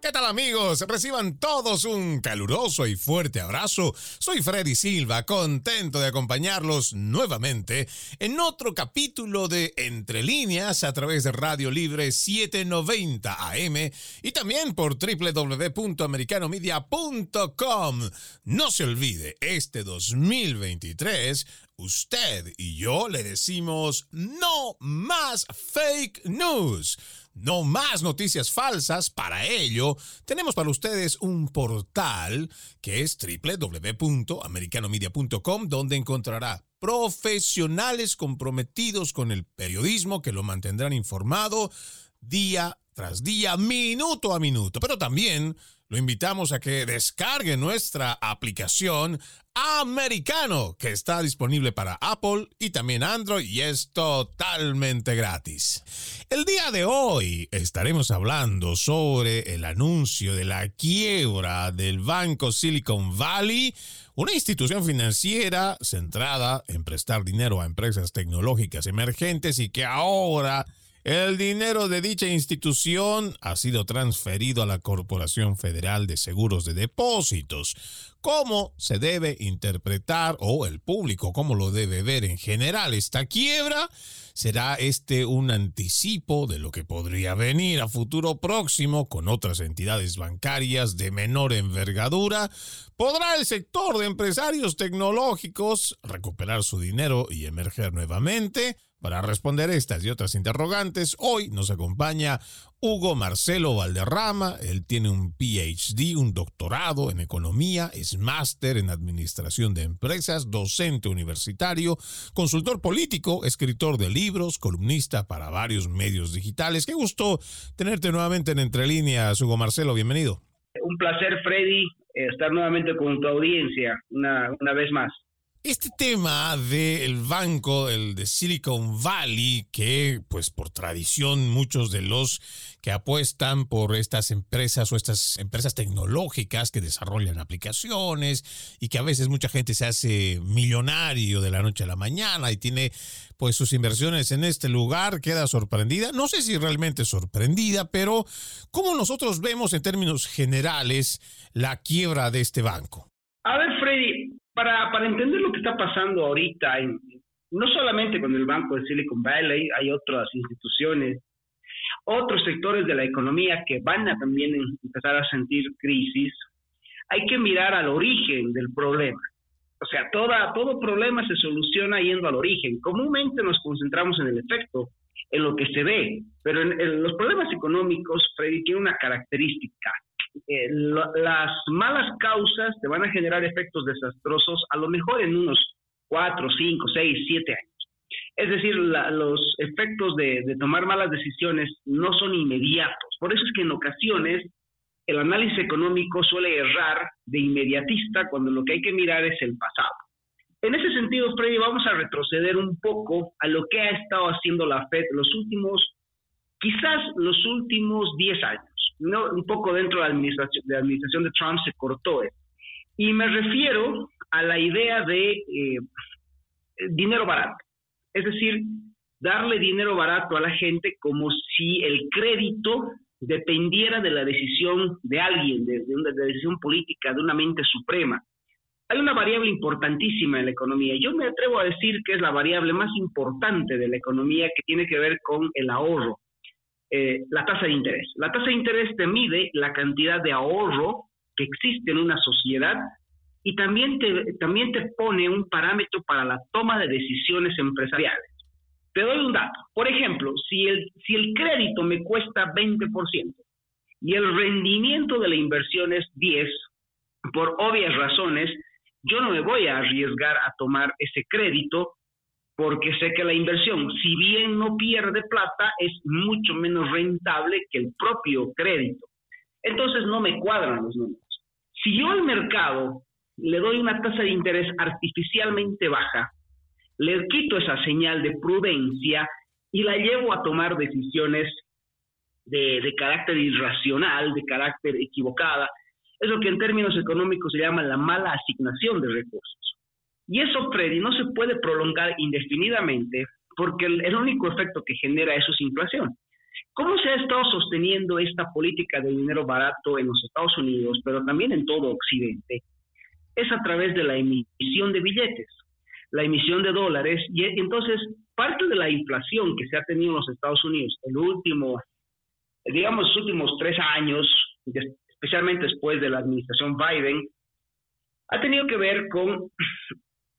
¿Qué tal amigos? Reciban todos un caluroso y fuerte abrazo. Soy Freddy Silva, contento de acompañarlos nuevamente en otro capítulo de Entre líneas a través de Radio Libre 790 AM y también por www.americanomedia.com. No se olvide, este 2023 usted y yo le decimos no más fake news. No más noticias falsas. Para ello, tenemos para ustedes un portal que es www.americanomedia.com, donde encontrará profesionales comprometidos con el periodismo que lo mantendrán informado día tras día, minuto a minuto. Pero también lo invitamos a que descargue nuestra aplicación Americano, que está disponible para Apple y también Android y es totalmente gratis. El día de hoy estaremos hablando sobre el anuncio de la quiebra del banco Silicon Valley, una institución financiera centrada en prestar dinero a empresas tecnológicas emergentes y que ahora el dinero de dicha institución ha sido transferido a la Corporación Federal de Seguros de Depósitos. ¿Cómo se debe interpretar o el público cómo lo debe ver en general esta quiebra? ¿Será este un anticipo de lo que podría venir a futuro próximo con otras entidades bancarias de menor envergadura? ¿Podrá el sector de empresarios tecnológicos recuperar su dinero y emerger nuevamente? Para responder estas y otras interrogantes, hoy nos acompaña Hugo Marcelo Valderrama. Él tiene un PhD, un doctorado en economía, es máster en administración de empresas, docente universitario, consultor político, escritor de libros, columnista para varios medios digitales. Qué gusto tenerte nuevamente en Entre Líneas, Hugo Marcelo, bienvenido. Un placer, Freddy, estar nuevamente con tu audiencia una, una vez más. Este tema del banco, el de Silicon Valley, que pues por tradición muchos de los que apuestan por estas empresas o estas empresas tecnológicas que desarrollan aplicaciones y que a veces mucha gente se hace millonario de la noche a la mañana y tiene pues sus inversiones en este lugar, queda sorprendida. No sé si realmente sorprendida, pero ¿cómo nosotros vemos en términos generales la quiebra de este banco? A ver, Freddy, para, entender lo que está pasando ahorita, en, no solamente con el Banco de Silicon Valley, hay otras instituciones, otros sectores de la economía que van a también empezar a sentir crisis, hay que mirar al origen del problema. O sea, todo problema se soluciona yendo al origen. Comúnmente nos concentramos en el efecto, en lo que se ve, pero en, los problemas económicos, Freddy, una característica. Eh, las malas causas te van a generar efectos desastrosos a lo mejor en unos 4, 5, 6, 7 años. Es decir, los efectos de, de, tomar malas decisiones no son inmediatos. Por eso es que en ocasiones el análisis económico suele errar de inmediatista cuando lo que hay que mirar es el pasado. En ese sentido, Freddy, vamos a retroceder un poco a lo que ha estado haciendo la Fed los últimos, quizás los últimos 10 años no, un poco dentro de la administración, de administración de Trump se cortó eso. Y me refiero a la idea de eh, dinero barato. Es decir, darle dinero barato a la gente como si el crédito dependiera de la decisión de alguien, de, una decisión política, de una mente suprema. Hay una variable importantísima en la economía. Yo me atrevo a decir que es la variable más importante de la economía que tiene que ver con el ahorro. Eh, la tasa de interés. La tasa de interés te mide la cantidad de ahorro que existe en una sociedad y también te, también te pone un parámetro para la toma de decisiones empresariales. Te doy un dato. Por ejemplo, si el, si el crédito me cuesta 20% y el rendimiento de la inversión es 10, por obvias razones, yo no me voy a arriesgar a tomar ese crédito porque sé que la inversión, si bien no pierde plata, es mucho menos rentable que el propio crédito. Entonces no me cuadran los números. Si yo al mercado le doy una tasa de interés artificialmente baja, le quito esa señal de prudencia y la llevo a tomar decisiones de, carácter irracional, de carácter equivocada. Es lo que en términos económicos se llama la mala asignación de recursos. Y eso, Freddy, no se puede prolongar indefinidamente porque el, único efecto que genera eso es inflación. ¿Cómo se ha estado sosteniendo esta política de dinero barato en los Estados Unidos, pero también en todo Occidente? Es a través de la emisión de billetes, la emisión de dólares, y entonces parte de la inflación que se ha tenido en los Estados Unidos el último, digamos, los últimos tres años, especialmente después de la administración Biden, ha tenido que ver con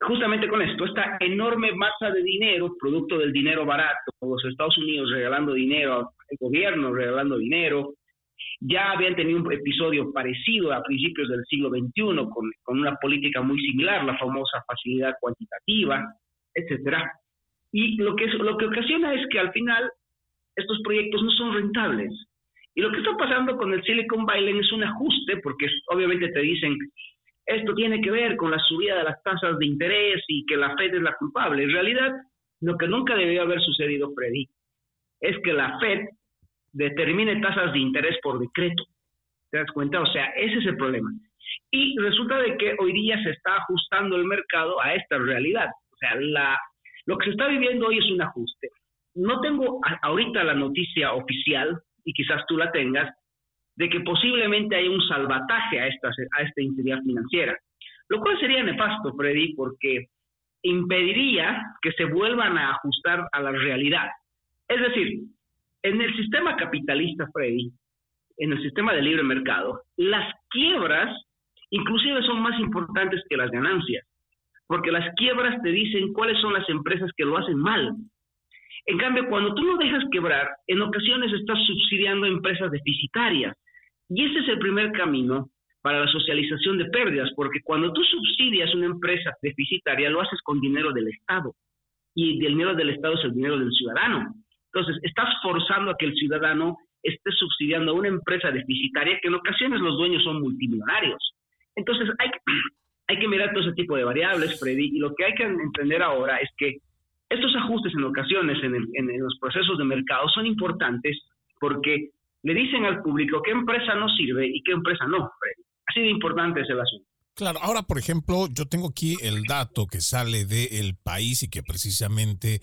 justamente con esto, esta enorme masa de dinero, producto del dinero barato, los Estados Unidos regalando dinero, el gobierno regalando dinero, ya habían tenido un episodio parecido a principios del siglo XXI con, una política muy similar, la famosa facilidad cuantitativa, etcétera. Y lo que, es, lo que ocasiona es que al final estos proyectos no son rentables. Y lo que está pasando con el Silicon Valley es un ajuste, porque obviamente te dicen, esto tiene que ver con la subida de las tasas de interés y que la Fed es la culpable. En realidad, lo que nunca debió haber sucedido, Freddy, es que la Fed determine tasas de interés por decreto. ¿Te das cuenta? O sea, ese es el problema. Y resulta de que hoy día se está ajustando el mercado a esta realidad. O sea, la, lo que se está viviendo hoy es un ajuste. No tengo ahorita la noticia oficial, y quizás tú la tengas, de que posiblemente haya un salvataje a esta, a esta entidad financiera, lo cual sería nefasto, Freddy, porque impediría que se vuelvan a ajustar a la realidad. Es decir, en el sistema capitalista, Freddy, en el sistema de libre mercado, las quiebras inclusive son más importantes que las ganancias, porque las quiebras te dicen cuáles son las empresas que lo hacen mal. En cambio, cuando tú no dejas quebrar, en ocasiones estás subsidiando empresas deficitarias y ese es el primer camino para la socialización de pérdidas, porque cuando tú subsidias una empresa deficitaria, lo haces con dinero del Estado. Y el dinero del Estado es el dinero del ciudadano. Entonces, estás forzando a que el ciudadano esté subsidiando a una empresa deficitaria que en ocasiones los dueños son multimillonarios. Entonces, hay, que mirar todo ese tipo de variables, Freddy, y lo que hay que entender ahora es que estos ajustes en ocasiones en los procesos de mercado son importantes porque le dicen al público qué empresa no sirve y qué empresa no. Así de importante es el asunto. Claro, ahora por ejemplo, yo tengo aquí el dato que sale de El País y que precisamente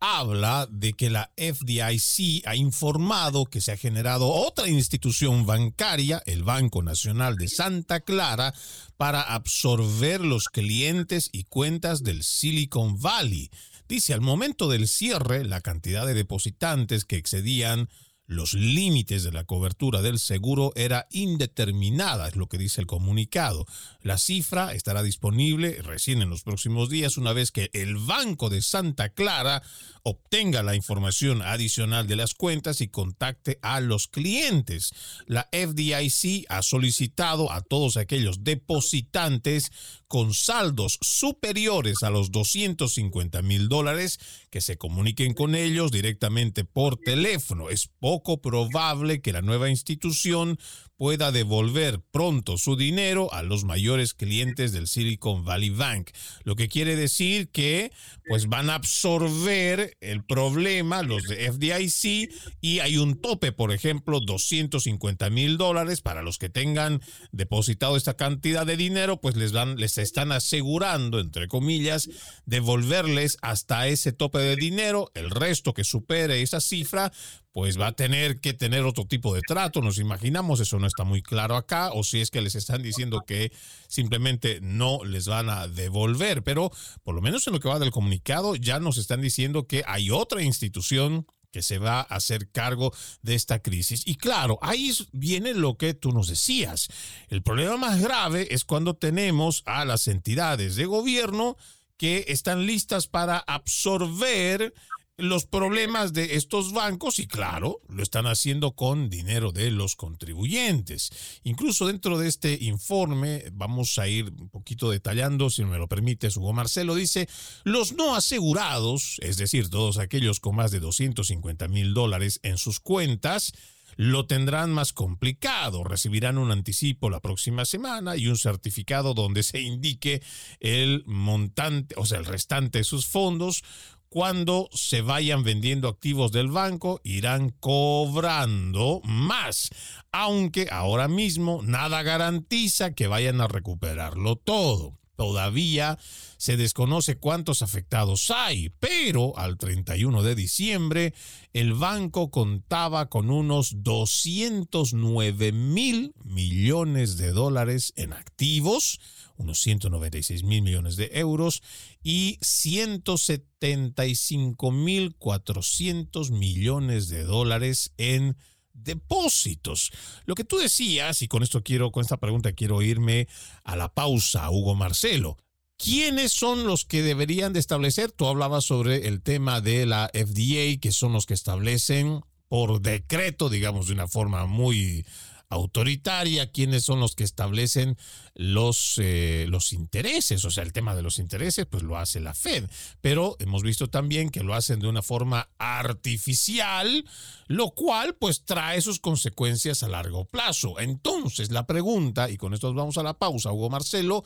habla de que la FDIC ha informado que se ha generado otra institución bancaria, el Banco Nacional de Santa Clara, para absorber los clientes y cuentas del Silicon Valley. Dice, al momento del cierre, la cantidad de depositantes que excedían los límites de la cobertura del seguro era indeterminada, es lo que dice el comunicado. La cifra estará disponible recién en los próximos días una vez que el Banco de Santa Clara obtenga la información adicional de las cuentas y contacte a los clientes. La FDIC ha solicitado a todos aquellos depositantes con saldos superiores a los 250 mil dólares que se comuniquen con ellos directamente por teléfono. Es poco probable que la nueva institución pueda devolver pronto su dinero a los mayores clientes del Silicon Valley Bank. Lo que quiere decir que pues van a absorber el problema los de FDIC y hay un tope, por ejemplo, 250 mil dólares para los que tengan depositado esta cantidad de dinero, pues les van, les están asegurando, entre comillas, devolverles hasta ese tope de dinero. El resto que supere esa cifra, pues va a tener que tener otro tipo de trato. Nos imaginamos, eso no está muy claro acá, o si es que les están diciendo que simplemente no les van a devolver, pero por lo menos en lo que va del comunicado ya nos están diciendo que hay otra institución que se va a hacer cargo de esta crisis. Y claro, ahí viene lo que tú nos decías. El problema más grave es cuando tenemos a las entidades de gobierno que están listas para absorber los problemas de estos bancos y claro, lo están haciendo con dinero de los contribuyentes. Incluso dentro de este informe, vamos a ir un poquito detallando, si me lo permite, Hugo Marcelo dice, los no asegurados, es decir, todos aquellos con más de 250 mil dólares en sus cuentas, lo tendrán más complicado. Recibirán un anticipo la próxima semana y un certificado donde se indique el montante, o sea, el restante de sus fondos. Cuando se vayan vendiendo activos del banco, irán cobrando más, aunque ahora mismo nada garantiza que vayan a recuperarlo todo. Todavía se desconoce cuántos afectados hay, pero al 31 de diciembre el banco contaba con unos 209 mil millones de dólares en activos, unos 196 mil millones de euros y 175 mil 400 millones de dólares en depósitos. Lo que tú decías, y con esto quiero, con esta pregunta quiero irme a la pausa, Hugo Marcelo. ¿Quiénes son los que deberían de establecer? Tú hablabas sobre el tema de la FDA, que son los que establecen por decreto, digamos, de una forma muy autoritaria, quiénes son los que establecen los, eh, los intereses, o sea, el tema de los intereses, pues lo hace la Fed, pero hemos visto también que lo hacen de una forma artificial, lo cual pues trae sus consecuencias a largo plazo. Entonces, la pregunta, y con esto vamos a la pausa, Hugo Marcelo,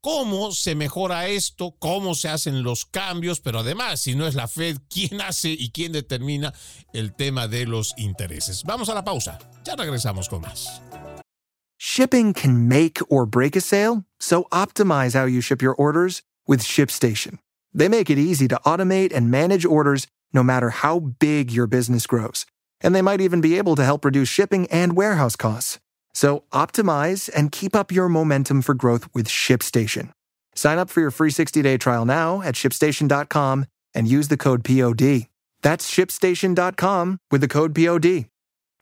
cómo se mejora esto, cómo se hacen los cambios, pero además, si no es la Fed, quién hace y quién determina el tema de los intereses. Vamos a la pausa, ya regresamos con más. Shipping can make or break a sale, so optimize how you ship your orders with ShipStation. They make it easy to automate and manage orders no matter how big your business grows. And they might even be able to help reduce shipping and warehouse costs. So optimize and keep up your momentum for growth with ShipStation. Sign up for your free 60-day trial now at shipstation.com and use the code POD. That's shipstation.com with the code POD.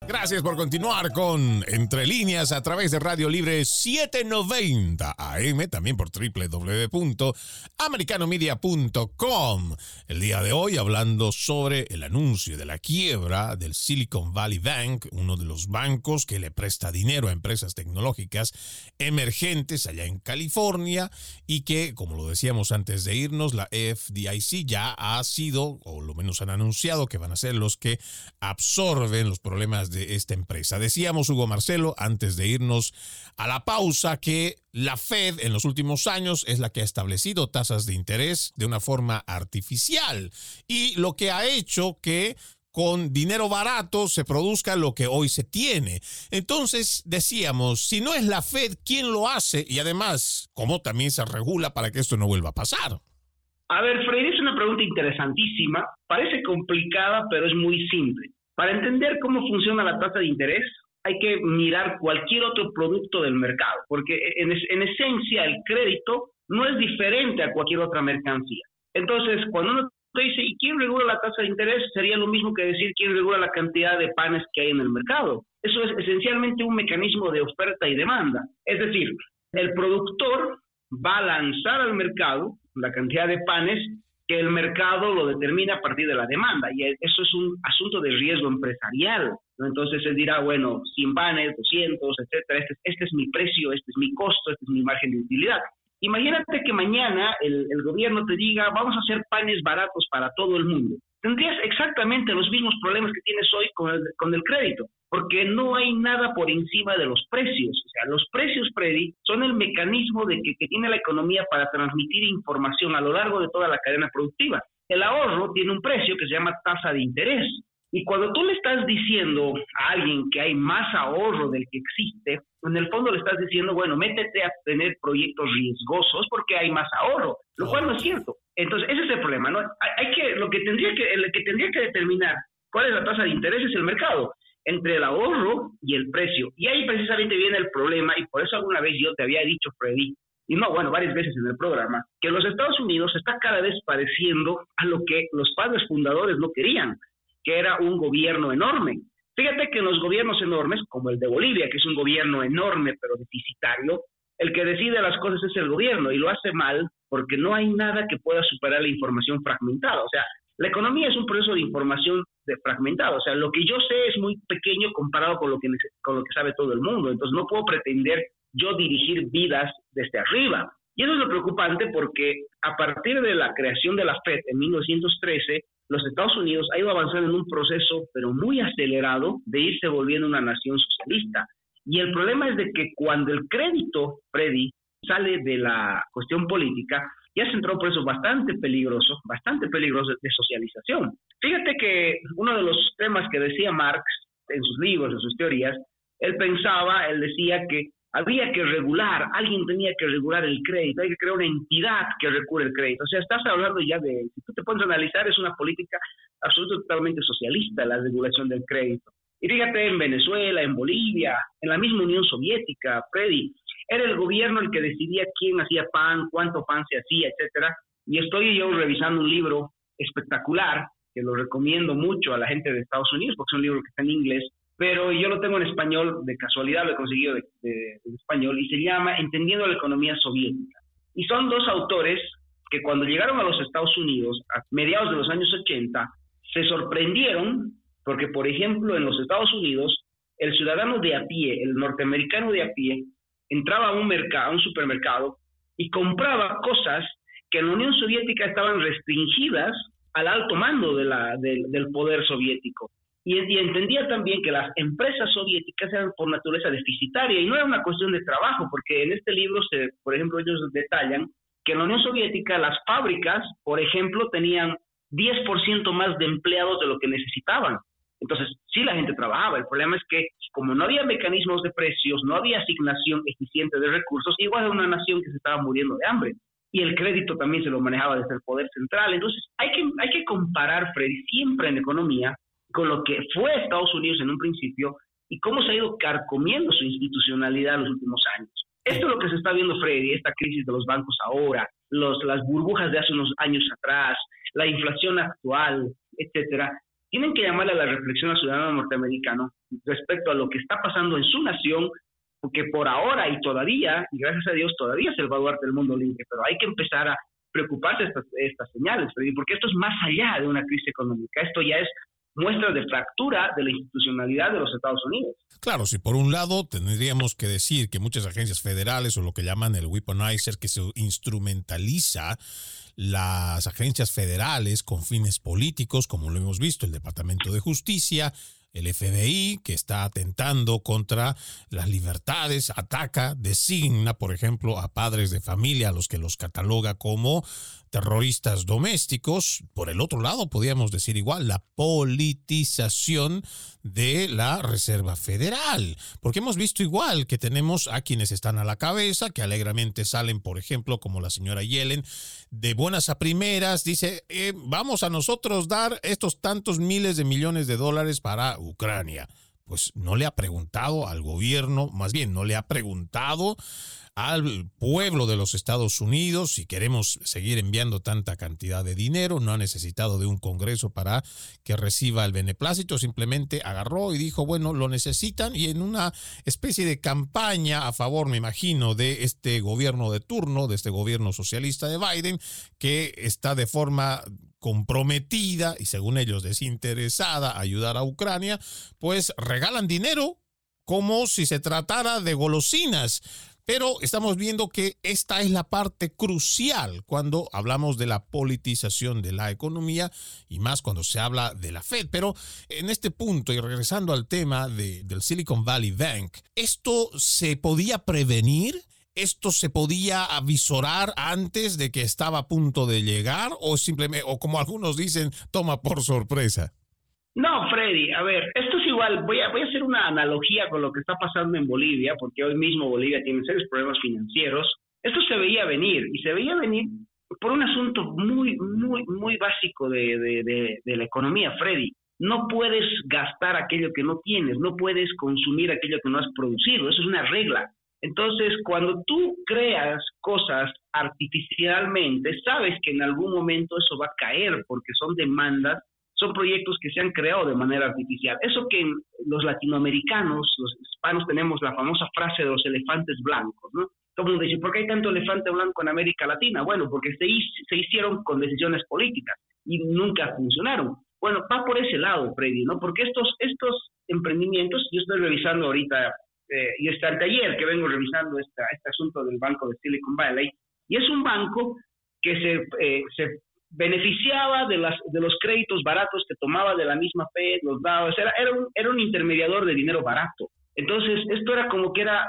Gracias por continuar con Entre Líneas a través de Radio Libre 790 AM, también por www.americanomedia.com. El día de hoy hablando sobre el anuncio de la quiebra del Silicon Valley Bank, uno de los bancos que le presta dinero a empresas tecnológicas emergentes allá en California y que, como lo decíamos antes de irnos, la FDIC ya ha sido, o lo menos han anunciado que van a ser los que absorben los problemas de esta empresa. Decíamos, Hugo Marcelo, antes de irnos a la pausa, que la Fed en los últimos años es la que ha establecido tasas de interés de una forma artificial y lo que ha hecho que con dinero barato se produzca lo que hoy se tiene. Entonces decíamos, si no es la Fed, ¿quién lo hace? Y además, ¿cómo también se regula para que esto no vuelva a pasar? A ver, Freddy, es una pregunta interesantísima. Parece complicada, pero es muy simple. Para entender cómo funciona la tasa de interés, hay que mirar cualquier otro producto del mercado, porque en, esencia el crédito no es diferente a cualquier otra mercancía. Entonces, cuando uno dice, ¿y quién regula la tasa de interés? Sería lo mismo que decir quién regula la cantidad de panes que hay en el mercado. Eso es esencialmente un mecanismo de oferta y demanda. Es decir, el productor va a lanzar al mercado la cantidad de panes que el mercado lo determina a partir de la demanda y eso es un asunto de riesgo empresarial. Entonces él dirá, bueno, 100 panes, 200, etcétera, este, este, es mi precio, este es mi costo, este es mi margen de utilidad. Imagínate que mañana el, el gobierno te diga, vamos a hacer panes baratos para todo el mundo tendrías exactamente los mismos problemas que tienes hoy con el, con el crédito, porque no hay nada por encima de los precios. O sea, los precios, Freddy, son el mecanismo de que, que tiene la economía para transmitir información a lo largo de toda la cadena productiva. El ahorro tiene un precio que se llama tasa de interés. Y cuando tú le estás diciendo a alguien que hay más ahorro del que existe, en el fondo le estás diciendo, bueno, métete a tener proyectos riesgosos porque hay más ahorro, lo cual no es cierto. Entonces, ese es el problema, ¿no? Hay, que, lo que tendría que, el que tendría que determinar cuál es la tasa de interés es el mercado, entre el ahorro y el precio. Y ahí precisamente viene el problema, y por eso alguna vez yo te había dicho, Freddy, y no, bueno, varias veces en el programa, que los Estados Unidos está cada vez pareciendo a lo que los padres fundadores no querían, que era un gobierno enorme. Fíjate que en los gobiernos enormes, como el de Bolivia, que es un gobierno enorme pero deficitario, el que decide las cosas es el gobierno y lo hace mal porque no hay nada que pueda superar la información fragmentada. O sea, la economía es un proceso de información de fragmentado. O sea, lo que yo sé es muy pequeño comparado con lo que, con lo que sabe todo el mundo. Entonces, no puedo pretender yo dirigir vidas desde arriba. Y eso es lo preocupante porque a partir de la creación de la FED en 1913, los Estados Unidos ha ido avanzando en un proceso, pero muy acelerado, de irse volviendo una nación socialista. Y el problema es de que cuando el crédito, Freddy, sale de la cuestión política, ya se entró por eso bastante peligroso, bastante peligroso de socialización. Fíjate que uno de los temas que decía Marx en sus libros, en sus teorías, él pensaba, él decía que había que regular, alguien tenía que regular el crédito, hay que crear una entidad que recure el crédito. O sea, estás hablando ya de, si tú te pones a analizar, es una política absolutamente totalmente socialista la regulación del crédito. Y fíjate, en Venezuela, en Bolivia, en la misma Unión Soviética, Freddy, era el gobierno el que decidía quién hacía pan, cuánto pan se hacía, etcétera. Y estoy yo revisando un libro espectacular que lo recomiendo mucho a la gente de Estados Unidos porque es un libro que está en inglés, pero yo lo tengo en español, de casualidad lo he conseguido de, español, y se llama Entendiendo la economía soviética. Y son dos autores que cuando llegaron a los Estados Unidos a mediados de los años 80, se sorprendieron porque, por ejemplo, en los Estados Unidos, el ciudadano de a pie, el norteamericano de a pie, entraba a un, a un supermercado y compraba cosas que en la Unión Soviética estaban restringidas al alto mando de del poder soviético. Y, entendía también que las empresas soviéticas eran por naturaleza deficitarias y no era una cuestión de trabajo, porque en este libro, se, por ejemplo, ellos detallan que en la Unión Soviética las fábricas, por ejemplo, tenían 10% más de empleados de lo que necesitaban. Entonces, sí la gente trabajaba. El problema es que como no había mecanismos de precios, no había asignación eficiente de recursos, igual era una nación que se estaba muriendo de hambre. Y el crédito también se lo manejaba desde el poder central. Entonces, hay que, hay que comparar, siempre en economía, con lo que fue Estados Unidos en un principio y cómo se ha ido carcomiendo su institucionalidad en los últimos años. Esto es lo que se está viendo, Freddy, esta crisis de los bancos ahora, los, las burbujas de hace unos años atrás, la inflación actual, etcétera, tienen que llamarle a la reflexión al ciudadano norteamericano respecto a lo que está pasando en su nación, porque por ahora y todavía, y gracias a Dios, todavía es el baluarte del mundo libre, pero hay que empezar a preocuparse de estas, estas señales, Freddy, porque esto es más allá de una crisis económica, esto ya es muestras de fractura de la institucionalidad de los Estados Unidos. Claro, si por un lado tendríamos que decir que muchas agencias federales o lo que llaman el weaponizer, que se instrumentaliza las agencias federales con fines políticos, como lo hemos visto, el Departamento de Justicia, el FBI, que está atentando contra las libertades, ataca, designa, por ejemplo, a padres de familia, a los que los cataloga como terroristas domésticos. Por el otro lado, podríamos decir igual, la politización de la Reserva Federal. Porque hemos visto igual que tenemos a quienes están a la cabeza, que alegremente salen, por ejemplo, como la señora Yellen, de buenas a primeras, dice, eh, vamos a nosotros dar estos tantos miles de millones de dólares para Ucrania. Pues no le ha preguntado al gobierno, más bien no le ha preguntado al pueblo de los Estados Unidos si queremos seguir enviando tanta cantidad de dinero. No ha necesitado de un Congreso para que reciba el beneplácito. Simplemente agarró y dijo, bueno, lo necesitan y en una especie de campaña a favor, me imagino, de este gobierno de turno, de este gobierno socialista de Biden, que está de forma comprometida y según ellos desinteresada a ayudar a Ucrania, pues regalan dinero como si se tratara de golosinas. Pero estamos viendo que esta es la parte crucial cuando hablamos de la politización de la economía y más cuando se habla de la Fed. Pero en este punto, y regresando al tema de, del Silicon Valley Bank, ¿esto se podía prevenir? ¿Esto se podía avisorar antes de que estaba a punto de llegar? ¿O simplemente, o como algunos dicen, toma por sorpresa? No, Freddy, a ver, esto es igual, voy a, voy a hacer una analogía con lo que está pasando en Bolivia, porque hoy mismo Bolivia tiene serios problemas financieros. Esto se veía venir, y se veía venir por un asunto muy, muy, muy básico de, de, de, la economía, Freddy. No puedes gastar aquello que no tienes, no puedes consumir aquello que no has producido, eso es una regla. Entonces, cuando tú creas cosas artificialmente, sabes que en algún momento eso va a caer porque son demandas son proyectos que se han creado de manera artificial. Eso que los latinoamericanos, los hispanos, tenemos la famosa frase de los elefantes blancos, ¿no? Todo el dice, ¿por qué hay tanto elefante blanco en América Latina? Bueno, porque se, se hicieron con decisiones políticas y nunca funcionaron. Bueno, va por ese lado, Freddy, ¿no? Porque estos, estos emprendimientos, yo estoy revisando ahorita, eh, y hasta el taller que vengo revisando este asunto del banco de Silicon Valley, y es un banco que se, eh, se beneficiaba de, las, de los créditos baratos que tomaba de la misma Fed, los daba, era, era, un, era un intermediador de dinero barato. Entonces, esto era como que era,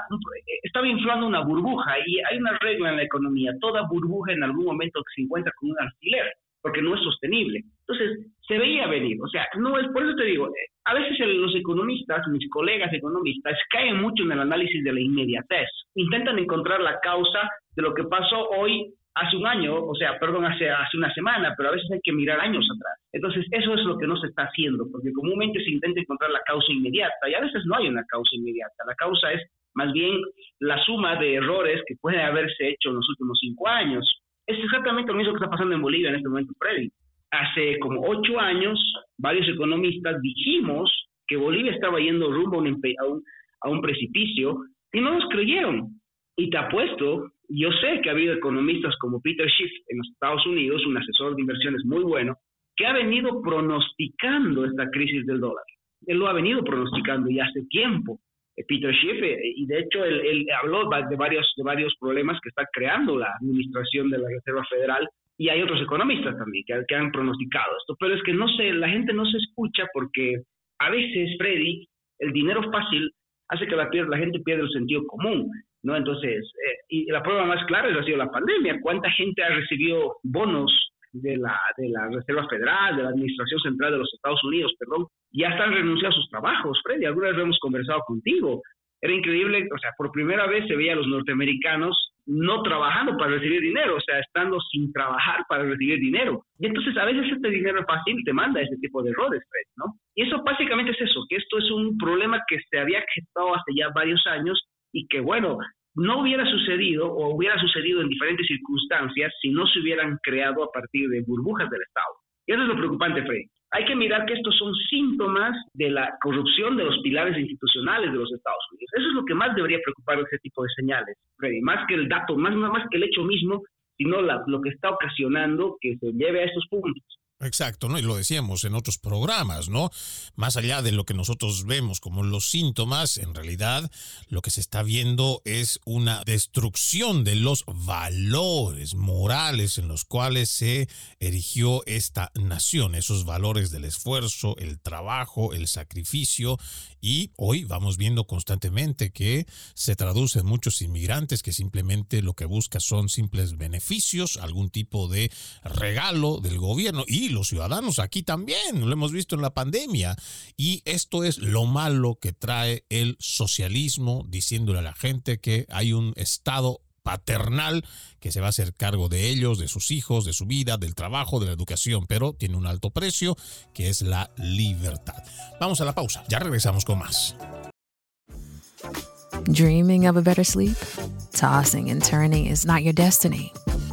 estaba inflando una burbuja y hay una regla en la economía, toda burbuja en algún momento se encuentra con un alfiler, porque no es sostenible. Entonces, se veía venir, o sea, no es, por eso te digo, a veces los economistas, mis colegas economistas, caen mucho en el análisis de la inmediatez, intentan encontrar la causa de lo que pasó hoy hace un año, o sea, perdón, hace, hace una semana, pero a veces hay que mirar años atrás. Entonces, eso es lo que no se está haciendo, porque comúnmente se intenta encontrar la causa inmediata y a veces no hay una causa inmediata. La causa es más bien la suma de errores que pueden haberse hecho en los últimos cinco años. Es exactamente lo mismo que está pasando en Bolivia en este momento, Freddy. Hace como ocho años, varios economistas dijimos que Bolivia estaba yendo rumbo a un, a un precipicio y no nos creyeron. Y te apuesto yo sé que ha habido economistas como Peter Schiff en los Estados Unidos, un asesor de inversiones muy bueno, que ha venido pronosticando esta crisis del dólar. Él lo ha venido pronosticando ya hace tiempo. Eh, Peter Schiff, eh, y de hecho él, habló de varios, de varios problemas que está creando la administración de la Reserva Federal y hay otros economistas también que, que han pronosticado esto. Pero es que no sé, la gente no se escucha porque a veces, Freddy, el dinero fácil hace que la, la gente pierda el sentido común. ¿no? Entonces, eh, y la prueba más clara ha sido la pandemia. ¿Cuánta gente ha recibido bonos de la, de la Reserva Federal, de la Administración Central de los Estados Unidos, perdón? Ya están renunciando a sus trabajos, Freddy. Alguna vez hemos conversado contigo. Era increíble, o sea, por primera vez se veía a los norteamericanos no trabajando para recibir dinero, o sea, estando sin trabajar para recibir dinero. Y entonces a veces este dinero fácil te manda ese tipo de errores, Freddy, ¿no? Y eso básicamente es eso, que esto es un problema que se había gestado hace ya varios años y que, bueno, no hubiera sucedido o hubiera sucedido en diferentes circunstancias si no se hubieran creado a partir de burbujas del Estado. Y eso es lo preocupante, Freddy. Hay que mirar que estos son síntomas de la corrupción de los pilares institucionales de los Estados Unidos. Eso es lo que más debería preocupar ese tipo de señales, Freddy. Más que el dato, más, más que el hecho mismo, sino lo que está ocasionando que se lleve a estos puntos. Exacto, ¿no? Y lo decíamos en otros programas, ¿no? Más allá de lo que nosotros vemos como los síntomas, en realidad lo que se está viendo es una destrucción de los valores morales en los cuales se erigió esta nación, esos valores del esfuerzo, el trabajo, el sacrificio. Y hoy vamos viendo constantemente que se traducen muchos inmigrantes que simplemente lo que buscan son simples beneficios, algún tipo de regalo del gobierno. Y los ciudadanos aquí también, lo hemos visto en la pandemia. Y esto es lo malo que trae el socialismo, diciéndole a la gente que hay un Estado paternal que se va a hacer cargo de ellos, de sus hijos, de su vida, del trabajo, de la educación, pero tiene un alto precio que es la libertad. Vamos a la pausa, ya regresamos con más. Dreaming of a better sleep? Tossing and turning is not your destiny.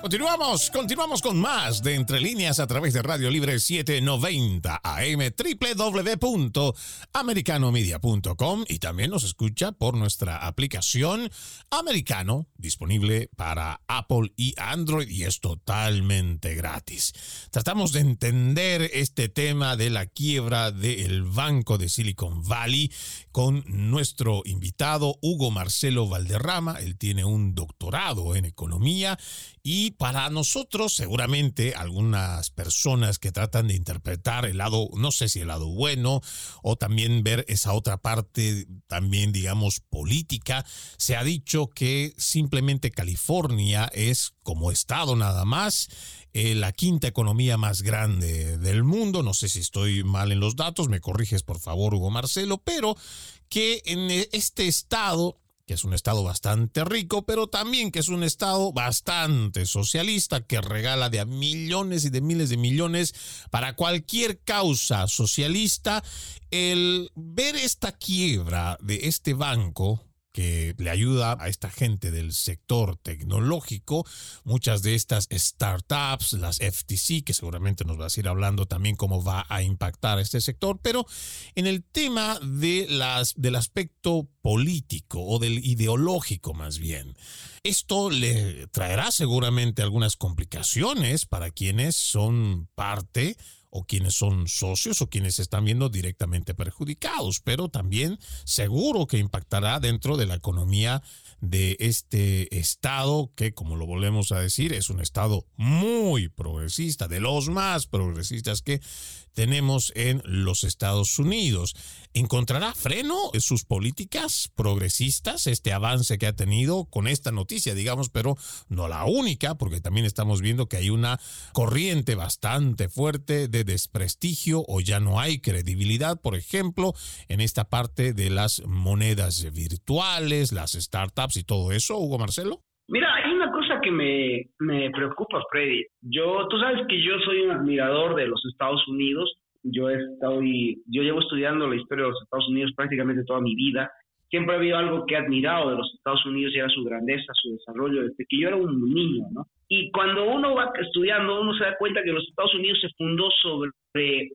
Continuamos, continuamos con más de Entre Líneas a través de Radio Libre 790 AM www.americanomedia.com y también nos escucha por nuestra aplicación Americano, disponible para Apple y Android y es totalmente gratis. Tratamos de entender este tema de la quiebra del Banco de Silicon Valley con nuestro invitado Hugo Marcelo Valderrama. Él tiene un doctorado en economía y para nosotros, seguramente, algunas personas que tratan de interpretar el lado, no sé si el lado bueno, o también ver esa otra parte, también digamos, política, se ha dicho que simplemente California es como estado nada más. Eh, la quinta economía más grande del mundo. No sé si estoy mal en los datos, me corriges por favor, Hugo Marcelo, pero que en este estado que es un estado bastante rico, pero también que es un estado bastante socialista, que regala de millones y de miles de millones para cualquier causa socialista. El ver esta quiebra de este banco que le ayuda a esta gente del sector tecnológico, muchas de estas startups, las FTC, que seguramente nos va a ir hablando también cómo va a impactar este sector, pero en el tema de las, del aspecto político o del ideológico más bien. Esto le traerá seguramente algunas complicaciones para quienes son parte o quienes son socios o quienes están viendo directamente perjudicados, pero también seguro que impactará dentro de la economía de este estado que, como lo volvemos a decir, es un estado muy progresista, de los más progresistas que tenemos en los Estados Unidos. ¿Encontrará freno en sus políticas progresistas este avance que ha tenido con esta noticia, digamos, pero no la única, porque también estamos viendo que hay una corriente bastante fuerte de desprestigio o ya no hay credibilidad, por ejemplo, en esta parte de las monedas virtuales, las startups y todo eso, Hugo Marcelo? Mira, hay una cosa que me, me preocupa, Freddy. Yo, tú sabes que yo soy un admirador de los Estados Unidos. Yo he estado y, yo llevo estudiando la historia de los Estados Unidos prácticamente toda mi vida. Siempre ha habido algo que he admirado de los Estados Unidos y era su grandeza, su desarrollo, desde que yo era un niño, ¿no? Y cuando uno va estudiando, uno se da cuenta que los Estados Unidos se fundó sobre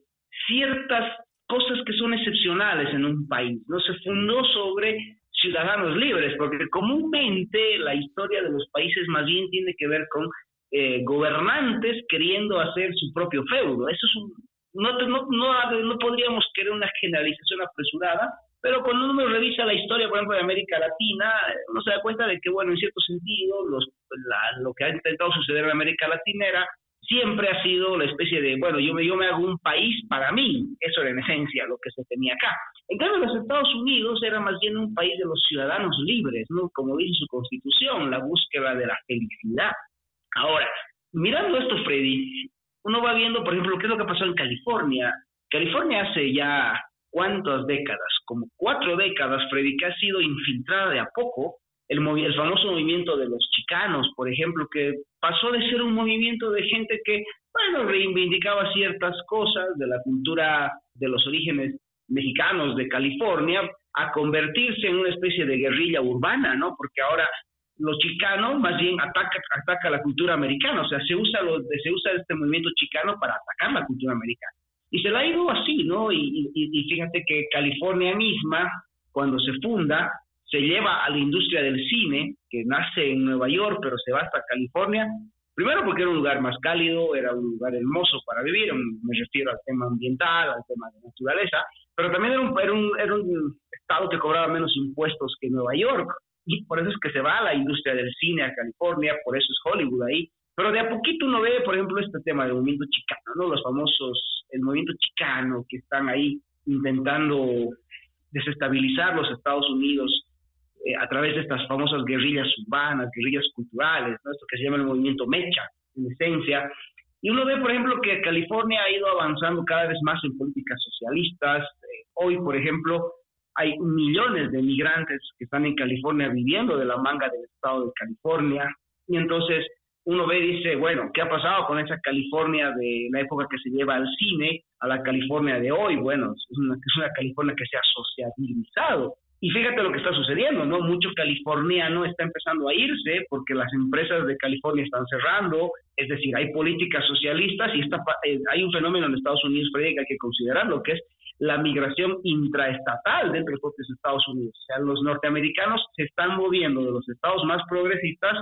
ciertas cosas que son excepcionales en un país, ¿no? Se fundó sobre ciudadanos libres, porque comúnmente la historia de los países más bien tiene que ver con eh, gobernantes queriendo hacer su propio feudo. Eso es un, no, no, no, no podríamos querer una generalización apresurada, pero cuando uno revisa la historia, por ejemplo, de América Latina, uno se da cuenta de que, bueno, en cierto sentido, los, lo que ha intentado suceder en América Latina era siempre ha sido la especie de, bueno, yo me, yo me hago un país para mí, eso era en esencia lo que se tenía acá. En cambio, los Estados Unidos era más bien un país de los ciudadanos libres, ¿no? Como dice su constitución, la búsqueda de la felicidad. Ahora, mirando esto, Freddy, uno va viendo, por ejemplo, qué es lo que pasó en California. California hace ya cuántas décadas, como cuatro décadas, Freddy, que ha sido infiltrada de a poco el, el famoso movimiento de los chicanos, por ejemplo, que pasó de ser un movimiento de gente que, bueno, reivindicaba ciertas cosas de la cultura de los orígenes mexicanos de California, a convertirse en una especie de guerrilla urbana, ¿no? Porque ahora los chicanos más bien ataca, ataca la cultura americana, o sea, se usa, se usa este movimiento chicano para atacar la cultura americana. Y se la ha ido así, ¿no? Y, y fíjate que California misma, cuando se funda, se lleva a la industria del cine, que nace en Nueva York, pero se va hasta California, primero porque era un lugar más cálido, era un lugar hermoso para vivir, me refiero al tema ambiental, al tema de naturaleza, pero también era un, era un, era un estado que cobraba menos impuestos que Nueva York, y por eso es que se va a la industria del cine a California, por eso es Hollywood ahí. Pero de a poquito uno ve, por ejemplo, este tema del movimiento chicano, ¿no? Los famosos, el movimiento chicano que están ahí intentando desestabilizar los Estados Unidos eh, a través de estas famosas guerrillas urbanas, guerrillas culturales, esto que se llama el movimiento Mecha, en esencia. Y uno ve, por ejemplo, que California ha ido avanzando cada vez más en políticas socialistas. Eh, hoy, por ejemplo, hay millones de migrantes que están en California viviendo de la manga del estado de California. Y entonces uno ve y dice, bueno, ¿qué ha pasado con esa California de la época que se lleva al cine a la California de hoy? Bueno, es una, es una California que se ha sociabilizado. Y fíjate lo que está sucediendo, ¿no? Mucho californiano está empezando a irse porque las empresas de California están cerrando, es decir, hay políticas socialistas y está, eh, hay un fenómeno en Estados Unidos que hay que considerar, lo que es la migración intraestatal dentro de los propios Estados Unidos. O sea, los norteamericanos se están moviendo de los estados más progresistas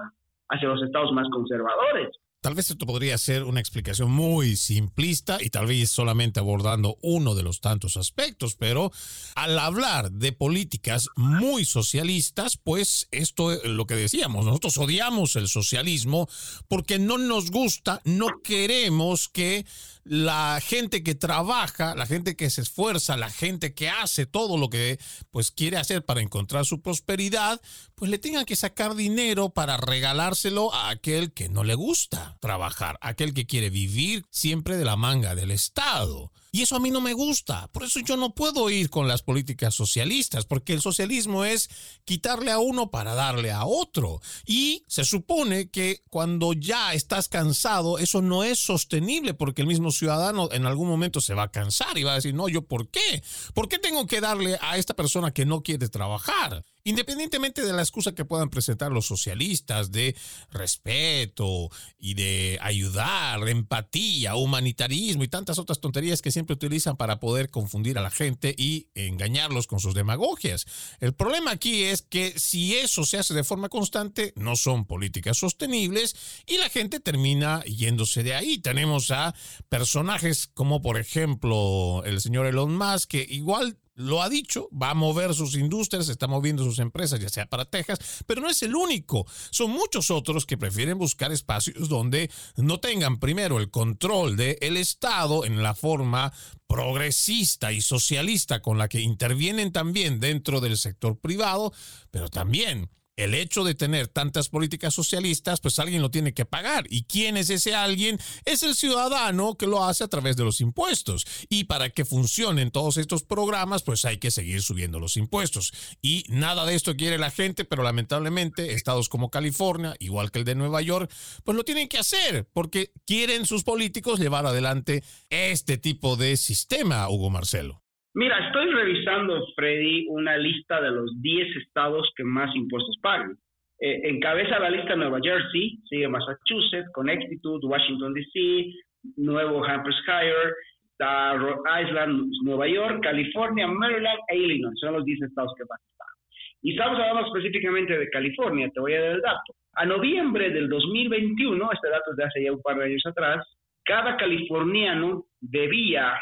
hacia los estados más conservadores. Tal vez esto podría ser una explicación muy simplista y tal vez solamente abordando uno de los tantos aspectos, pero al hablar de políticas muy socialistas, pues esto es lo que decíamos, nosotros odiamos el socialismo porque no nos gusta, no queremos que la gente que trabaja, la gente que se esfuerza, la gente que hace todo lo que pues quiere hacer para encontrar su prosperidad, pues le tengan que sacar dinero para regalárselo a aquel que no le gusta trabajar, aquel que quiere vivir siempre de la manga del Estado. Y eso a mí no me gusta. Por eso yo no puedo ir con las políticas socialistas, porque el socialismo es quitarle a uno para darle a otro. Y se supone que cuando ya estás cansado, eso no es sostenible, porque el mismo ciudadano en algún momento se va a cansar y va a decir, no, yo ¿por qué? ¿Por qué tengo que darle a esta persona que no quiere trabajar? Independientemente de la excusa que puedan presentar los socialistas de respeto y de ayudar, empatía, humanitarismo y tantas otras tonterías que siempre utilizan para poder confundir a la gente y engañarlos con sus demagogias. El problema aquí es que si eso se hace de forma constante, no son políticas sostenibles y la gente termina yéndose de ahí. Tenemos a personajes como por ejemplo el señor Elon Musk que igual lo ha dicho, va a mover sus industrias, está moviendo sus empresas, ya sea para Texas, pero no es el único. Son muchos otros que prefieren buscar espacios donde no tengan primero el control del Estado en la forma progresista y socialista con la que intervienen también dentro del sector privado, pero también el hecho de tener tantas políticas socialistas, pues alguien lo tiene que pagar. ¿Y quién es ese alguien? Es el ciudadano que lo hace a través de los impuestos. Y para que funcionen todos estos programas, pues hay que seguir subiendo los impuestos. Y nada de esto quiere la gente, pero lamentablemente estados como California, igual que el de Nueva York, pues lo tienen que hacer porque quieren sus políticos llevar adelante este tipo de sistema, Hugo Marcelo. Mira, estoy revisando, Freddy, una lista de los 10 estados que más impuestos pagan. Eh, encabeza la lista Nueva Jersey, sigue Massachusetts, Connecticut, Washington DC, Nuevo Hampshire, Rhode Island, Nueva York, California, Maryland e Illinois. Son los 10 estados que más pagan. Y estamos hablando específicamente de California, te voy a dar el dato. A noviembre del 2021, este dato es de hace ya un par de años atrás, cada californiano debía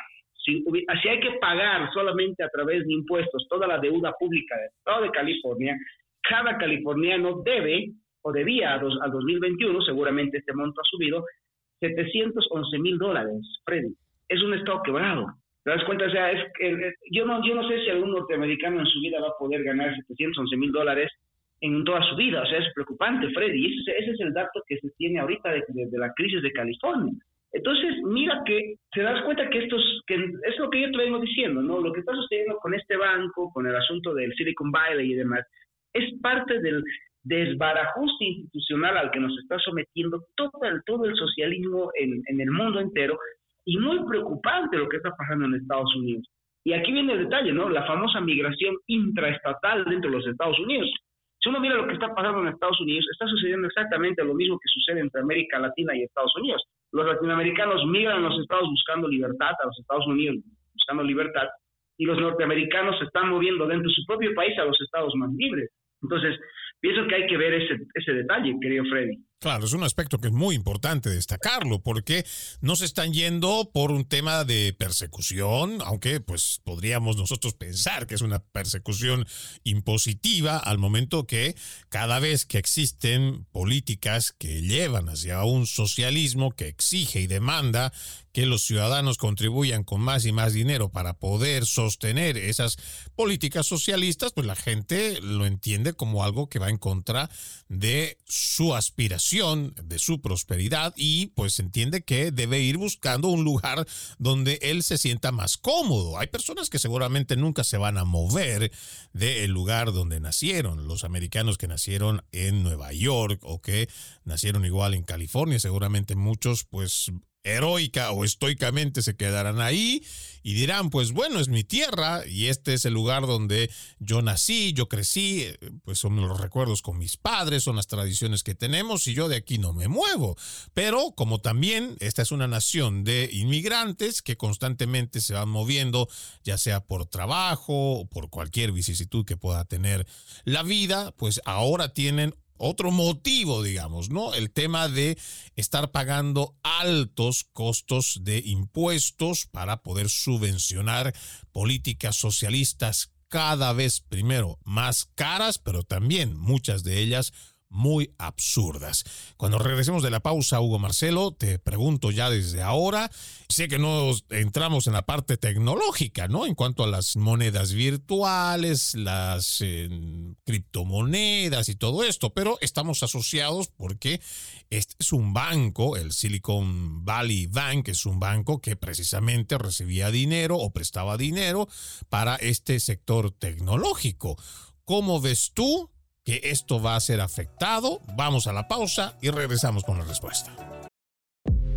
si, hay que pagar solamente a través de impuestos toda la deuda pública del Estado de California, cada californiano debe o debía al 2021, seguramente este monto ha subido, 711 mil dólares, Freddy. Es un Estado quebrado. ¿Te das cuenta? O sea, es, yo, no, yo no sé si algún norteamericano en su vida va a poder ganar 711 mil dólares en toda su vida. O sea, es preocupante, Freddy. Ese, ese es el dato que se tiene ahorita de, de la crisis de California. Entonces, mira que te das cuenta que estos, que es lo que yo te vengo diciendo, ¿no? Lo que está sucediendo con este banco, con el asunto del Silicon Valley y demás, es parte del desbarajuste institucional al que nos está sometiendo todo el, todo el socialismo en, en el mundo entero y muy preocupante lo que está pasando en Estados Unidos. Y aquí viene el detalle, ¿no? La famosa migración intraestatal dentro de los Estados Unidos. Si uno mira lo que está pasando en Estados Unidos, está sucediendo exactamente lo mismo que sucede entre América Latina y Estados Unidos. Los latinoamericanos migran a los Estados buscando libertad, a los Estados Unidos buscando libertad, y los norteamericanos se están moviendo dentro de su propio país a los estados más libres. Entonces, pienso que hay que ver ese, ese detalle, querido Freddy. Claro, es un aspecto que es muy importante destacarlo, porque no se están yendo por un tema de persecución, aunque pues podríamos nosotros pensar que es una persecución impositiva al momento que cada vez que existen políticas que llevan hacia un socialismo que exige y demanda que los ciudadanos contribuyan con más y más dinero para poder sostener esas políticas socialistas, pues la gente lo entiende como algo que va en contra de su aspiración, de su prosperidad y pues entiende que debe ir buscando un lugar donde él se sienta más cómodo. Hay personas que seguramente nunca se van a mover del lugar donde nacieron. Los americanos que nacieron en Nueva York o que nacieron igual en California, seguramente muchos pues heroica o estoicamente se quedarán ahí y dirán, pues bueno, es mi tierra y este es el lugar donde yo nací, yo crecí, eh, pues son los recuerdos con mis padres, son las tradiciones que tenemos y yo de aquí no me muevo. Pero como también esta es una nación de inmigrantes que constantemente se van moviendo, ya sea por trabajo o por cualquier vicisitud que pueda tener la vida, pues ahora tienen otro motivo, digamos, ¿no? El tema de estar pagando altos costos de impuestos para poder subvencionar políticas socialistas cada vez primero más caras, pero también muchas de ellas muy absurdas. Cuando regresemos de la pausa, Hugo Marcelo, te pregunto ya desde ahora, sé que no entramos en la parte tecnológica, ¿no? En cuanto a las monedas virtuales, las eh, criptomonedas y todo esto, pero estamos asociados porque este es un banco, el Silicon Valley Bank es un banco que precisamente recibía dinero o prestaba dinero para este sector tecnológico. ¿Cómo ves tú que esto va a ser afectado. Vamos a la pausa y regresamos con la respuesta.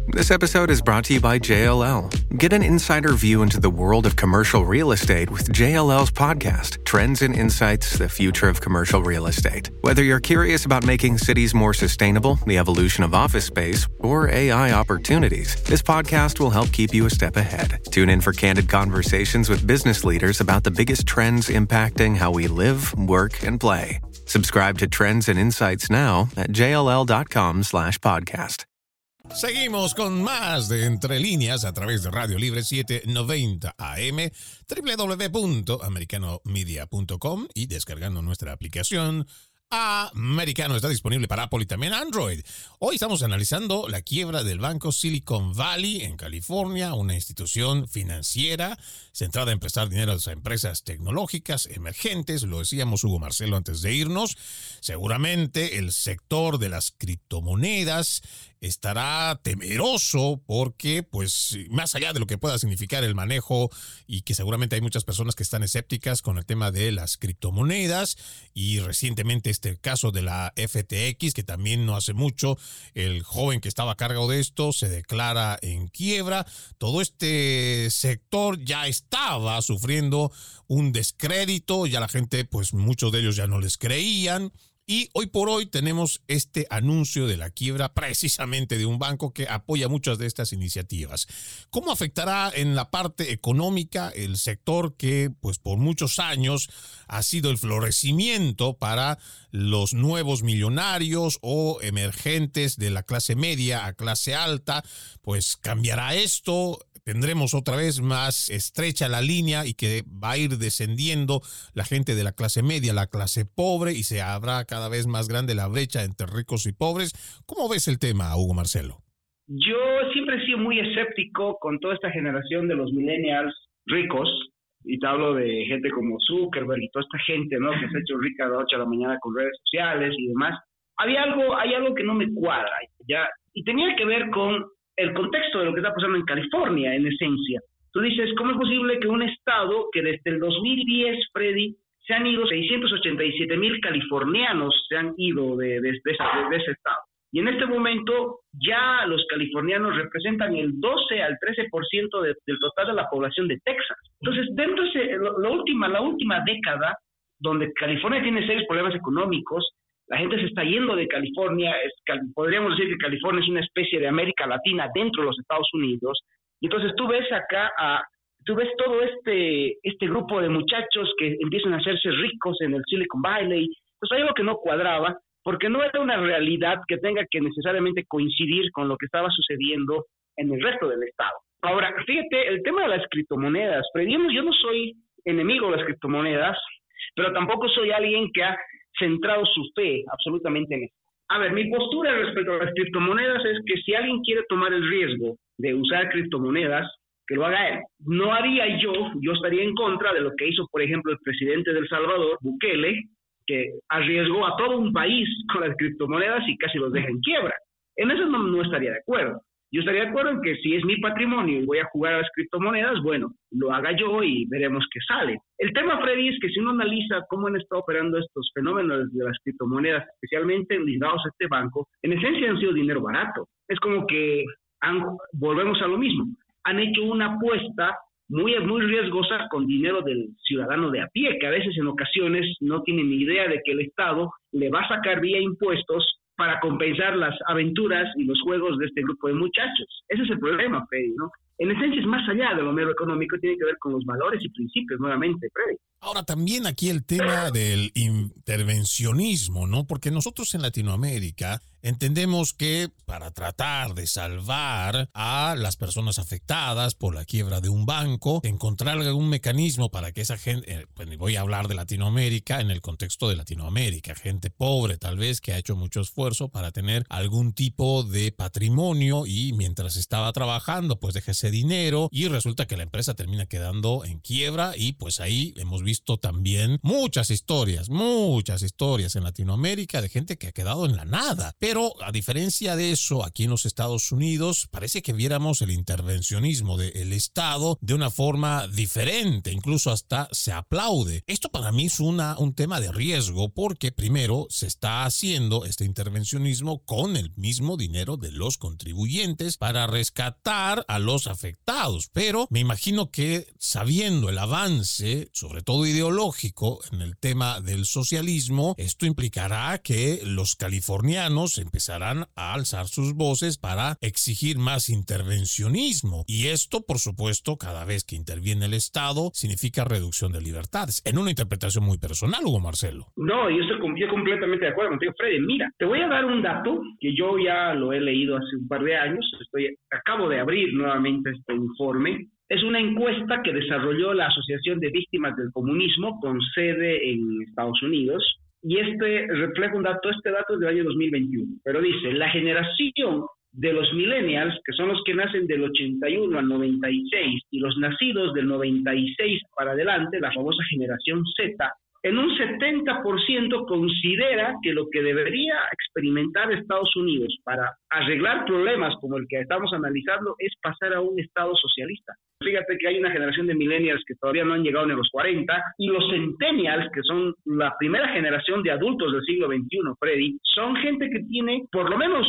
This episode is brought to you by JLL. Get an insider view into the world of commercial real estate with JLL's podcast, Trends and Insights The Future of Commercial Real Estate. Whether you're curious about making cities more sustainable, the evolution of office space, or AI opportunities, this podcast will help keep you a step ahead. Tune in for candid conversations with business leaders about the biggest trends impacting how we live, work, and play. Subscribe to Trends and Insights now at jll.com/podcast. Seguimos con más de Entre Líneas a través de Radio Libre 790 AM, www.americanomedia.com y descargando nuestra aplicación americano está disponible para Apple y también Android. Hoy estamos analizando la quiebra del banco Silicon Valley en California, una institución financiera centrada en prestar dinero a empresas tecnológicas emergentes. Lo decíamos Hugo Marcelo antes de irnos. Seguramente el sector de las criptomonedas estará temeroso porque, pues, más allá de lo que pueda significar el manejo y que seguramente hay muchas personas que están escépticas con el tema de las criptomonedas y recientemente este caso de la FTX, que también no hace mucho, el joven que estaba a cargo de esto se declara en quiebra. Todo este sector ya estaba sufriendo un descrédito, ya la gente, pues muchos de ellos ya no les creían. Y hoy por hoy tenemos este anuncio de la quiebra precisamente de un banco que apoya muchas de estas iniciativas. ¿Cómo afectará en la parte económica el sector que pues por muchos años ha sido el florecimiento para los nuevos millonarios o emergentes de la clase media a clase alta? Pues cambiará esto, tendremos otra vez más estrecha la línea y que va a ir descendiendo la gente de la clase media, la clase pobre y se habrá cada vez más grande la brecha entre ricos y pobres. ¿Cómo ves el tema, Hugo Marcelo? Yo siempre he sido muy escéptico con toda esta generación de los millennials ricos, y te hablo de gente como Zuckerberg y toda esta gente, ¿no? Que se ha hecho rica de la noche a la mañana con redes sociales y demás. Había algo, hay algo que no me cuadra, ya, y tenía que ver con el contexto de lo que está pasando en California, en esencia. Tú dices, ¿cómo es posible que un estado que desde el 2010, Freddy, se han ido 687 mil californianos, se han ido de, ese estado? Y en este momento ya los californianos representan el 12 al 13% de, del total de la población de Texas. Entonces, dentro de la última, la última década, donde California tiene serios problemas económicos, la gente se está yendo de California, es, podríamos decir que California es una especie de América Latina dentro de los Estados Unidos. Y entonces tú ves acá a, tú ves todo este, este grupo de muchachos que empiezan a hacerse ricos en el Silicon Valley. Pues hay algo que no cuadraba, porque no era una realidad que tenga que necesariamente coincidir con lo que estaba sucediendo en el resto del estado. Ahora, fíjate, el tema de las criptomonedas, Freddy, yo no soy enemigo de las criptomonedas, pero tampoco soy alguien que ha centrado su fe absolutamente en esto. A ver, mi postura respecto a las criptomonedas es que si alguien quiere tomar el riesgo de usar criptomonedas, que lo haga él. No haría yo, yo estaría en contra de lo que hizo, por ejemplo, el presidente del Salvador, Bukele, que arriesgó a todo un país con las criptomonedas y casi los deja en quiebra. En eso no estaría de acuerdo. Yo estaría de acuerdo en que si es mi patrimonio y voy a jugar a las criptomonedas, bueno, lo haga yo y veremos qué sale. El tema, Freddy, es que si uno analiza cómo han estado operando estos fenómenos de las criptomonedas, especialmente ligados a este banco, en esencia han sido dinero barato. Es como que han, volvemos a lo mismo. Han hecho una apuesta muy, muy riesgosa con dinero del ciudadano de a pie, que a veces en ocasiones no tiene ni idea de que el Estado le va a sacar vía impuestos para compensar las aventuras y los juegos de este grupo de muchachos. Ese es el problema, Freddy, ¿no? En esencia es más allá de lo mero económico, tiene que ver con los valores y principios nuevamente, Freddy. Ahora también aquí el tema del intervencionismo, ¿no? Porque nosotros en Latinoamérica entendemos que para tratar de salvar a las personas afectadas por la quiebra de un banco, encontrar algún mecanismo para que esa gente, eh, pues voy a hablar de Latinoamérica en el contexto de Latinoamérica, gente pobre tal vez que ha hecho mucho esfuerzo para tener algún tipo de patrimonio y mientras estaba trabajando pues déjese dinero y resulta que la empresa termina quedando en quiebra y pues ahí hemos visto también muchas historias, muchas historias en Latinoamérica de gente que ha quedado en la nada. Pero a diferencia de eso, aquí en los Estados Unidos parece que viéramos el intervencionismo del Estado de una forma diferente, incluso hasta se aplaude. Esto para mí es una, un tema de riesgo porque primero se está haciendo este intervencionismo con el mismo dinero de los contribuyentes para rescatar a los afectados. Pero me imagino que sabiendo el avance, sobre todo ideológico, en el tema del socialismo, esto implicará que los californianos empezarán a alzar sus voces para exigir más intervencionismo. Y esto, por supuesto, cada vez que interviene el Estado, significa reducción de libertades. En una interpretación muy personal, Hugo Marcelo. No, yo estoy completamente de acuerdo contigo, Freddy. Mira, te voy a dar un dato que yo ya lo he leído hace un par de años. Estoy, acabo de abrir nuevamente este informe. Es una encuesta que desarrolló la Asociación de Víctimas del Comunismo con sede en Estados Unidos. Y este refleja un dato, este dato es del año 2021, pero dice, la generación de los millennials, que son los que nacen del 81 al 96, y los nacidos del 96 para adelante, la famosa generación Z, en un 70% considera que lo que debería experimentar Estados Unidos para arreglar problemas como el que estamos analizando es pasar a un Estado socialista. Fíjate que hay una generación de millennials que todavía no han llegado ni a los 40 y los centennials, que son la primera generación de adultos del siglo XXI, Freddy, son gente que tiene por lo menos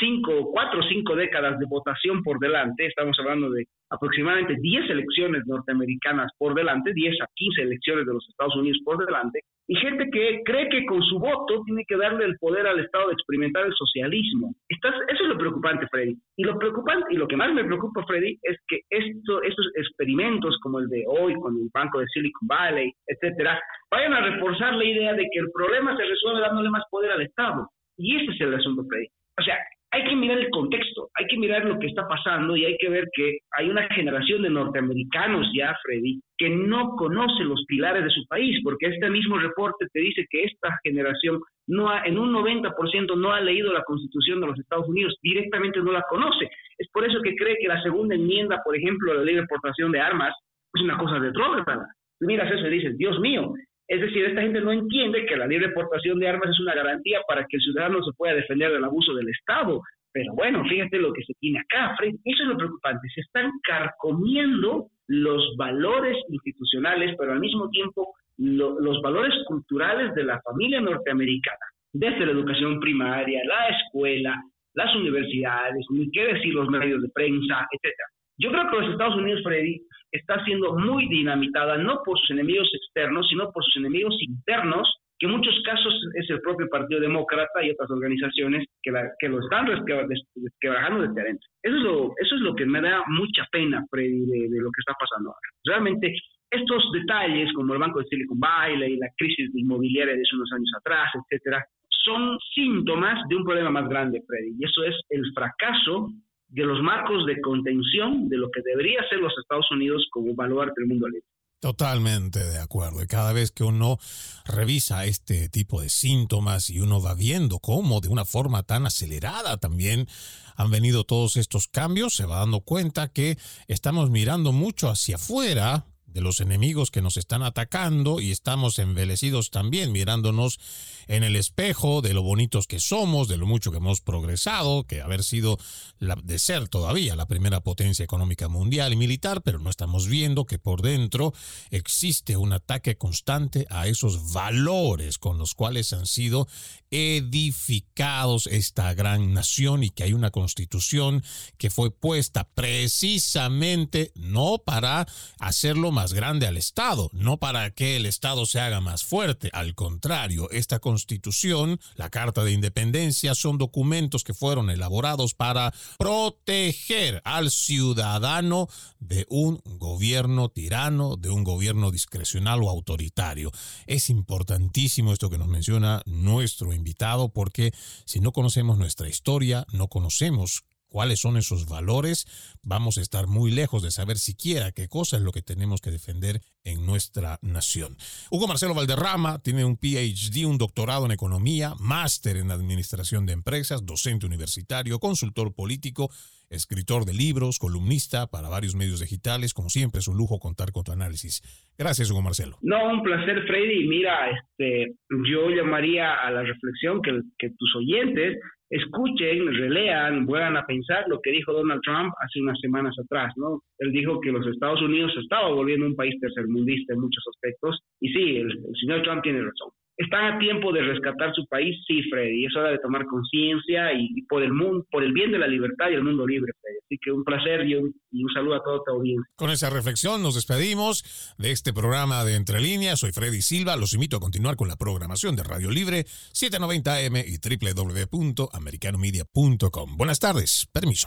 5, 4 o 5 décadas de votación por delante. Estamos hablando de aproximadamente 10 elecciones norteamericanas por delante, 10 a 15 elecciones de los Estados Unidos por delante, y gente que cree que con su voto tiene que darle el poder al Estado de experimentar el socialismo. Estás, eso es lo preocupante, Freddy. Y lo preocupante, y lo que más me preocupa, Freddy, es que esto, estos experimentos como el de hoy con el Banco de Silicon Valley, etcétera, vayan a reforzar la idea de que el problema se resuelve dándole más poder al Estado. Y ese es el asunto, Freddy. O sea, hay que mirar el contexto, hay que mirar lo que está pasando y hay que ver que hay una generación de norteamericanos ya, Freddy, que no conoce los pilares de su país, porque este mismo reporte te dice que esta generación no ha, en un 90% no ha leído la Constitución de los Estados Unidos, directamente no la conoce. Es por eso que cree que la segunda enmienda, por ejemplo, la ley de exportación de armas, es una cosa de droga. Miras eso y dices, Dios mío, es decir, esta gente no entiende que la libre exportación de armas es una garantía para que el ciudadano se pueda defender del abuso del Estado. Pero bueno, fíjate lo que se tiene acá, Fred. Eso es lo preocupante. Se están carcomiendo los valores institucionales, pero al mismo tiempo los valores culturales de la familia norteamericana, desde la educación primaria, la escuela, las universidades, ni qué decir los medios de prensa, etcétera. Yo creo que los Estados Unidos, Freddy, está siendo muy dinamitada no por sus enemigos externos, sino por sus enemigos internos, que en muchos casos es el propio Partido Demócrata y otras organizaciones que, que lo están resquebrajando desde adentro. Eso es, lo, eso es lo que me da mucha pena, Freddy, de, lo que está pasando ahora. Realmente, estos detalles, como el Banco de Silicon Valley la crisis inmobiliaria de hace unos años atrás, etcétera, son síntomas de un problema más grande, Freddy, y eso es el fracaso de los marcos de contención de lo que debería ser los Estados Unidos como baluarte del mundo libre. Totalmente de acuerdo. Y cada vez que uno revisa este tipo de síntomas y uno va viendo cómo de una forma tan acelerada también han venido todos estos cambios, se va dando cuenta que estamos mirando mucho hacia afuera de los enemigos que nos están atacando y estamos envelecidos también mirándonos en el espejo de lo bonitos que somos, de lo mucho que hemos progresado, que haber sido de ser todavía la primera potencia económica mundial y militar, pero no estamos viendo que por dentro existe un ataque constante a esos valores con los cuales han sido edificados esta gran nación y que hay una constitución que fue puesta precisamente no para hacerlo más grande al Estado, no para que el Estado se haga más fuerte, al contrario, esta constitución, la Carta de Independencia, son documentos que fueron elaborados para proteger al ciudadano de un gobierno tirano, de un gobierno discrecional o autoritario. Es importantísimo esto que nos menciona nuestro invitado porque si no conocemos nuestra historia, no conocemos cuáles son esos valores, vamos a estar muy lejos de saber siquiera qué cosa es lo que tenemos que defender en nuestra nación. Hugo Marcelo Valderrama tiene un PhD, un doctorado en economía, máster en administración de empresas, docente universitario, consultor político escritor de libros, columnista para varios medios digitales. Como siempre, es un lujo contar con tu análisis. Gracias, Hugo Marcelo. No, un placer, Freddy. Mira, este, yo llamaría a la reflexión que, que tus oyentes escuchen, relean, vuelvan a pensar lo que dijo Donald Trump hace unas semanas atrás, ¿no? Él dijo que los Estados Unidos estaba volviendo un país tercermundista en muchos aspectos, y sí, el señor Trump tiene razón están a tiempo de rescatar su país, sí, Freddy, es hora de tomar conciencia y, por el mundo, por el bien de la libertad y el mundo libre, Freddy. Así que un placer y un, y un saludo a todo tu audiencia. Con esa reflexión nos despedimos de este programa de Entre Líneas. Soy Freddy Silva. Los invito a continuar con la programación de Radio Libre 790M y www.americanomedia.com. Buenas tardes. Permiso.